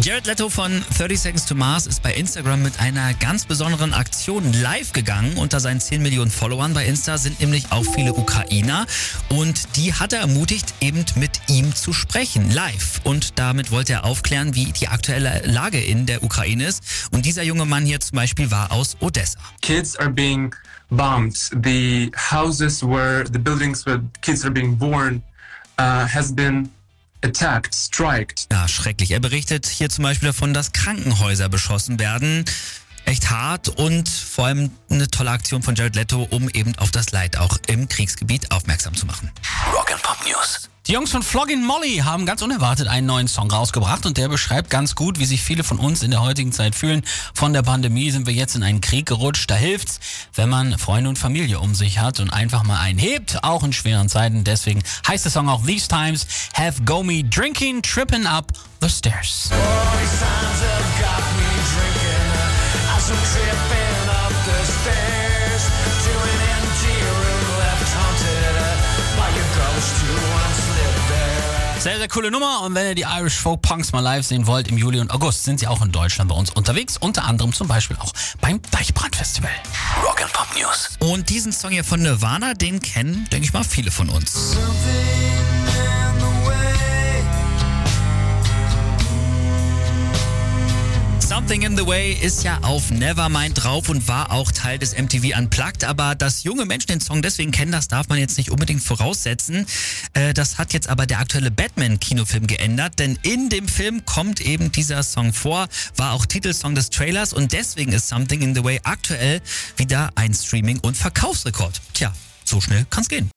Jared Leto von 30 Seconds to Mars ist bei Instagram mit einer ganz besonderen Aktion live gegangen. Unter seinen 10 Millionen Followern bei Insta sind nämlich auch viele Ukrainer und die hat er ermutigt, eben mit ihm zu sprechen, live. Und damit wollte er aufklären, wie die aktuelle Lage in der Ukraine ist. Und dieser junge Mann hier zum Beispiel war aus Odessa. Kids are being bombed. The houses where the buildings where kids are being born uh, has been attacked, striked. Ja, schrecklich. Er berichtet hier zum Beispiel davon, dass Krankenhäuser beschossen werden. Echt hart und vor allem eine tolle Aktion von Jared Leto, um eben auf das Leid auch im Kriegsgebiet aufmerksam zu machen. Rock and Pop News. Die Jungs von Flogging Molly haben ganz unerwartet einen neuen Song rausgebracht und der beschreibt ganz gut, wie sich viele von uns in der heutigen Zeit fühlen. Von der Pandemie sind wir jetzt in einen Krieg gerutscht. Da hilft's, wenn man Freunde und Familie um sich hat und einfach mal einen hebt, auch in schweren Zeiten. Deswegen heißt der Song auch These Times Have Go Me Drinking Tripping Up the Stairs. Sehr, sehr coole Nummer. Und wenn ihr die Irish Folk Punks mal live sehen wollt, im Juli und August sind sie auch in Deutschland bei uns unterwegs. Unter anderem zum Beispiel auch beim Deichbrand Festival. Rock and Pop News. Und diesen Song hier von Nirvana, den kennen, denke ich mal, viele von uns. Something in the Way ist ja auf Nevermind drauf und war auch Teil des MTV Unplugged, aber dass junge Menschen den Song deswegen kennen, das darf man jetzt nicht unbedingt voraussetzen. Äh, das hat jetzt aber der aktuelle Batman-Kinofilm geändert, denn in dem Film kommt eben dieser Song vor, war auch Titelsong des Trailers und deswegen ist Something in the Way aktuell wieder ein Streaming- und Verkaufsrekord. Tja, so schnell kann's gehen.